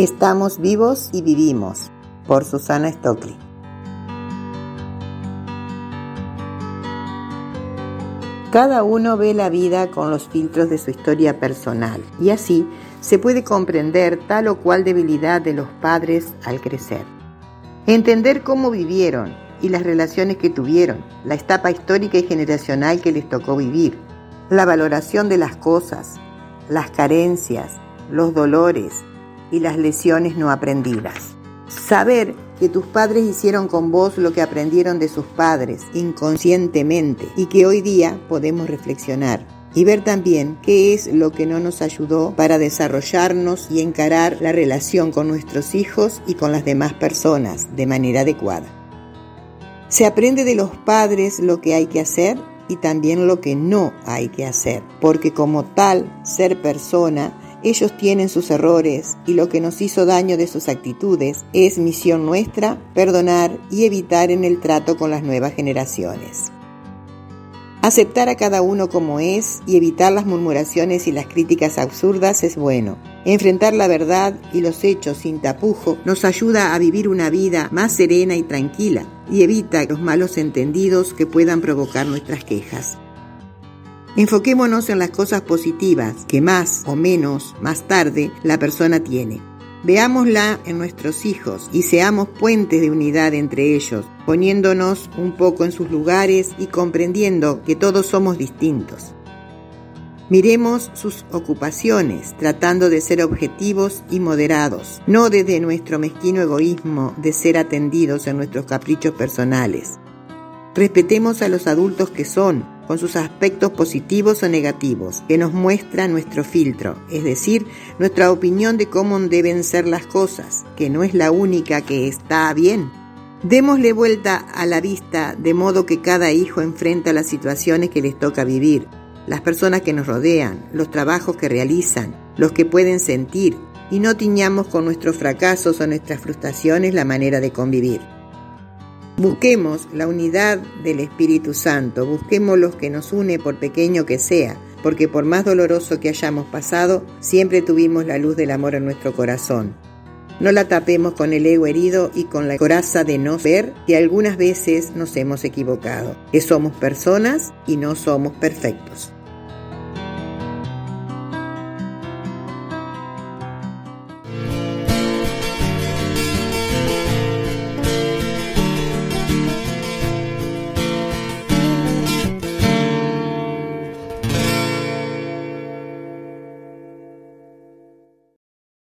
Estamos vivos y vivimos por Susana Stockley. Cada uno ve la vida con los filtros de su historia personal y así se puede comprender tal o cual debilidad de los padres al crecer. Entender cómo vivieron y las relaciones que tuvieron, la etapa histórica y generacional que les tocó vivir, la valoración de las cosas, las carencias, los dolores y las lesiones no aprendidas. Saber que tus padres hicieron con vos lo que aprendieron de sus padres inconscientemente y que hoy día podemos reflexionar y ver también qué es lo que no nos ayudó para desarrollarnos y encarar la relación con nuestros hijos y con las demás personas de manera adecuada. Se aprende de los padres lo que hay que hacer y también lo que no hay que hacer, porque como tal ser persona ellos tienen sus errores y lo que nos hizo daño de sus actitudes es misión nuestra perdonar y evitar en el trato con las nuevas generaciones. Aceptar a cada uno como es y evitar las murmuraciones y las críticas absurdas es bueno. Enfrentar la verdad y los hechos sin tapujo nos ayuda a vivir una vida más serena y tranquila y evita los malos entendidos que puedan provocar nuestras quejas. Enfoquémonos en las cosas positivas que más o menos más tarde la persona tiene. Veámosla en nuestros hijos y seamos puentes de unidad entre ellos, poniéndonos un poco en sus lugares y comprendiendo que todos somos distintos. Miremos sus ocupaciones, tratando de ser objetivos y moderados, no desde nuestro mezquino egoísmo de ser atendidos en nuestros caprichos personales. Respetemos a los adultos que son, con sus aspectos positivos o negativos, que nos muestra nuestro filtro, es decir, nuestra opinión de cómo deben ser las cosas, que no es la única que está bien. Démosle vuelta a la vista de modo que cada hijo enfrenta las situaciones que les toca vivir, las personas que nos rodean, los trabajos que realizan, los que pueden sentir, y no tiñamos con nuestros fracasos o nuestras frustraciones la manera de convivir. Busquemos la unidad del Espíritu Santo, busquemos lo que nos une por pequeño que sea, porque por más doloroso que hayamos pasado, siempre tuvimos la luz del amor en nuestro corazón. No la tapemos con el ego herido y con la coraza de no ver que algunas veces nos hemos equivocado, que somos personas y no somos perfectos.